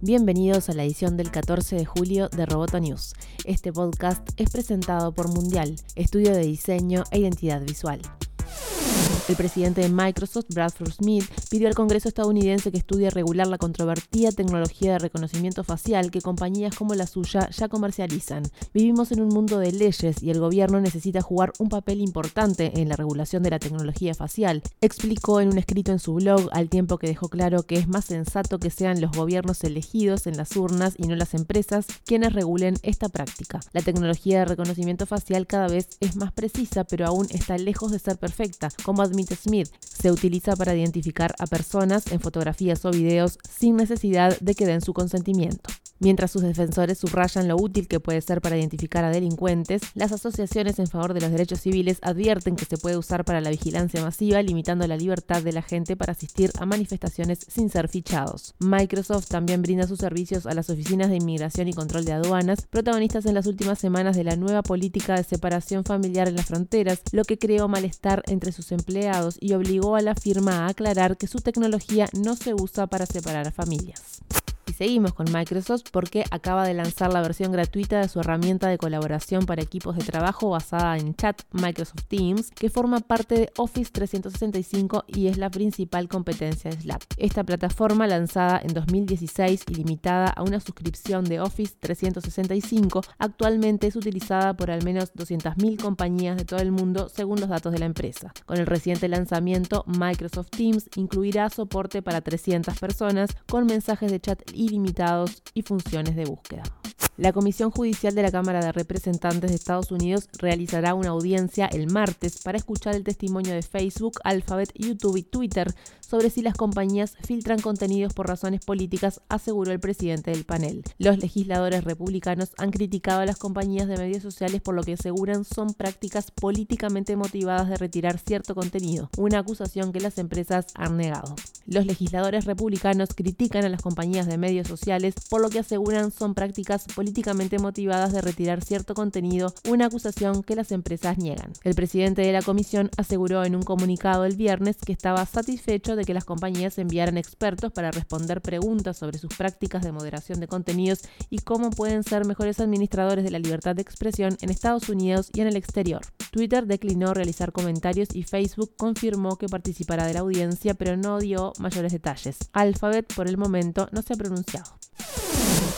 Bienvenidos a la edición del 14 de julio de Roboto News. Este podcast es presentado por Mundial, estudio de diseño e identidad visual. El presidente de Microsoft, Bradford Smith, pidió al Congreso estadounidense que estudie regular la controvertida tecnología de reconocimiento facial que compañías como la suya ya comercializan. Vivimos en un mundo de leyes y el gobierno necesita jugar un papel importante en la regulación de la tecnología facial, explicó en un escrito en su blog al tiempo que dejó claro que es más sensato que sean los gobiernos elegidos en las urnas y no las empresas quienes regulen esta práctica. La tecnología de reconocimiento facial cada vez es más precisa, pero aún está lejos de ser perfecta, como Smith. Se utiliza para identificar a personas en fotografías o videos sin necesidad de que den su consentimiento. Mientras sus defensores subrayan lo útil que puede ser para identificar a delincuentes, las asociaciones en favor de los derechos civiles advierten que se puede usar para la vigilancia masiva, limitando la libertad de la gente para asistir a manifestaciones sin ser fichados. Microsoft también brinda sus servicios a las oficinas de inmigración y control de aduanas, protagonistas en las últimas semanas de la nueva política de separación familiar en las fronteras, lo que creó malestar entre sus empleados y obligó a la firma a aclarar que su tecnología no se usa para separar a familias. Y seguimos con Microsoft porque acaba de lanzar la versión gratuita de su herramienta de colaboración para equipos de trabajo basada en chat Microsoft Teams, que forma parte de Office 365 y es la principal competencia de Slack. Esta plataforma, lanzada en 2016 y limitada a una suscripción de Office 365, actualmente es utilizada por al menos 200.000 compañías de todo el mundo según los datos de la empresa. Con el reciente lanzamiento, Microsoft Teams incluirá soporte para 300 personas con mensajes de chat ilimitados y funciones de búsqueda. La Comisión Judicial de la Cámara de Representantes de Estados Unidos realizará una audiencia el martes para escuchar el testimonio de Facebook, Alphabet, YouTube y Twitter sobre si las compañías filtran contenidos por razones políticas, aseguró el presidente del panel. Los legisladores republicanos han criticado a las compañías de medios sociales por lo que aseguran son prácticas políticamente motivadas de retirar cierto contenido, una acusación que las empresas han negado. Los legisladores republicanos critican a las compañías de medios sociales por lo que aseguran son prácticas políticamente políticamente motivadas de retirar cierto contenido, una acusación que las empresas niegan. El presidente de la comisión aseguró en un comunicado el viernes que estaba satisfecho de que las compañías enviaran expertos para responder preguntas sobre sus prácticas de moderación de contenidos y cómo pueden ser mejores administradores de la libertad de expresión en Estados Unidos y en el exterior. Twitter declinó realizar comentarios y Facebook confirmó que participará de la audiencia, pero no dio mayores detalles. Alphabet por el momento no se ha pronunciado.